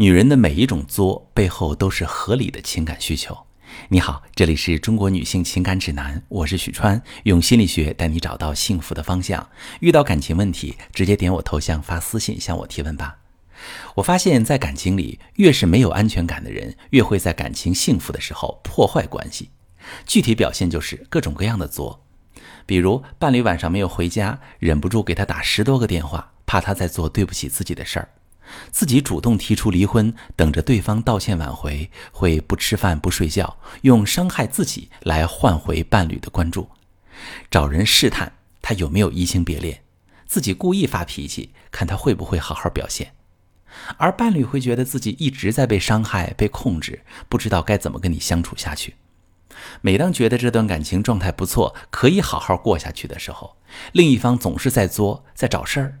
女人的每一种作背后都是合理的情感需求。你好，这里是中国女性情感指南，我是许川，用心理学带你找到幸福的方向。遇到感情问题，直接点我头像发私信向我提问吧。我发现，在感情里，越是没有安全感的人，越会在感情幸福的时候破坏关系。具体表现就是各种各样的作，比如伴侣晚上没有回家，忍不住给他打十多个电话，怕他在做对不起自己的事儿。自己主动提出离婚，等着对方道歉挽回，会不吃饭不睡觉，用伤害自己来换回伴侣的关注，找人试探他有没有移情别恋，自己故意发脾气，看他会不会好好表现，而伴侣会觉得自己一直在被伤害、被控制，不知道该怎么跟你相处下去。每当觉得这段感情状态不错，可以好好过下去的时候，另一方总是在作，在找事儿。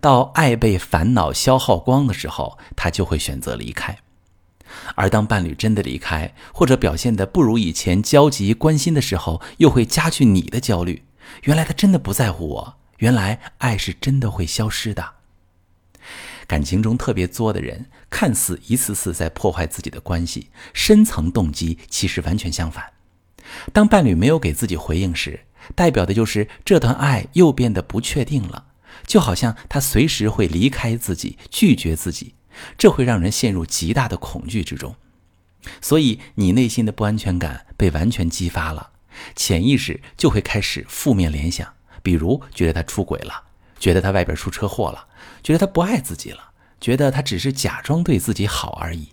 到爱被烦恼消耗光的时候，他就会选择离开。而当伴侣真的离开，或者表现的不如以前焦急关心的时候，又会加剧你的焦虑。原来他真的不在乎我，原来爱是真的会消失的。感情中特别作的人，看似一次次在破坏自己的关系，深层动机其实完全相反。当伴侣没有给自己回应时，代表的就是这段爱又变得不确定了。就好像他随时会离开自己，拒绝自己，这会让人陷入极大的恐惧之中。所以，你内心的不安全感被完全激发了，潜意识就会开始负面联想，比如觉得他出轨了，觉得他外边出车祸了，觉得他不爱自己了，觉得他只是假装对自己好而已。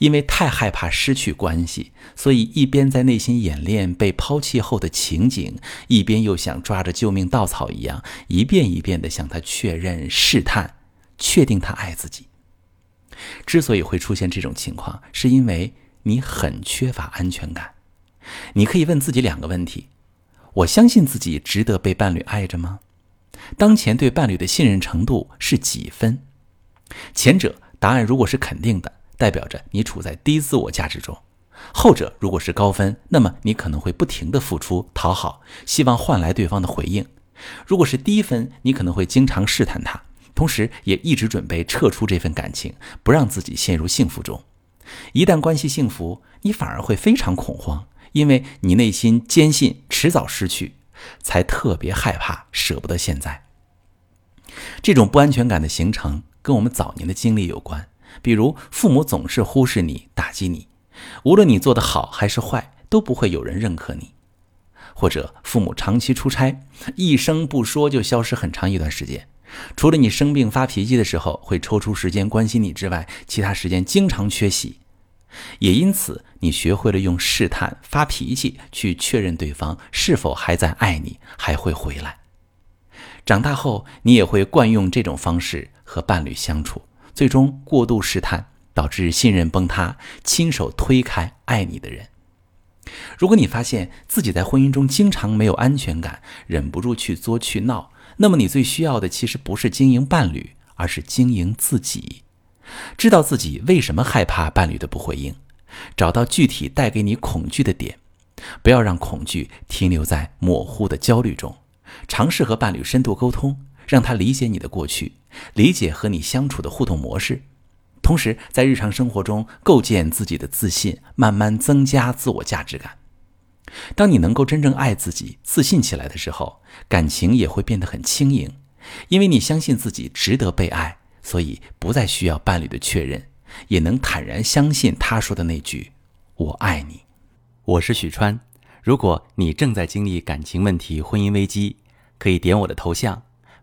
因为太害怕失去关系，所以一边在内心演练被抛弃后的情景，一边又想抓着救命稻草一样，一遍一遍地向他确认、试探、确定他爱自己。之所以会出现这种情况，是因为你很缺乏安全感。你可以问自己两个问题：我相信自己值得被伴侣爱着吗？当前对伴侣的信任程度是几分？前者答案如果是肯定的。代表着你处在低自我价值中，后者如果是高分，那么你可能会不停的付出讨好，希望换来对方的回应；如果是低分，你可能会经常试探他，同时也一直准备撤出这份感情，不让自己陷入幸福中。一旦关系幸福，你反而会非常恐慌，因为你内心坚信迟早失去，才特别害怕，舍不得现在。这种不安全感的形成，跟我们早年的经历有关。比如，父母总是忽视你、打击你，无论你做得好还是坏，都不会有人认可你；或者父母长期出差，一声不说就消失很长一段时间，除了你生病发脾气的时候会抽出时间关心你之外，其他时间经常缺席。也因此，你学会了用试探、发脾气去确认对方是否还在爱你，还会回来。长大后，你也会惯用这种方式和伴侣相处。最终过度试探，导致信任崩塌，亲手推开爱你的人。如果你发现自己在婚姻中经常没有安全感，忍不住去作去闹，那么你最需要的其实不是经营伴侣，而是经营自己。知道自己为什么害怕伴侣的不回应，找到具体带给你恐惧的点，不要让恐惧停留在模糊的焦虑中，尝试和伴侣深度沟通。让他理解你的过去，理解和你相处的互动模式，同时在日常生活中构建自己的自信，慢慢增加自我价值感。当你能够真正爱自己、自信起来的时候，感情也会变得很轻盈，因为你相信自己值得被爱，所以不再需要伴侣的确认，也能坦然相信他说的那句“我爱你”。我是许川，如果你正在经历感情问题、婚姻危机，可以点我的头像。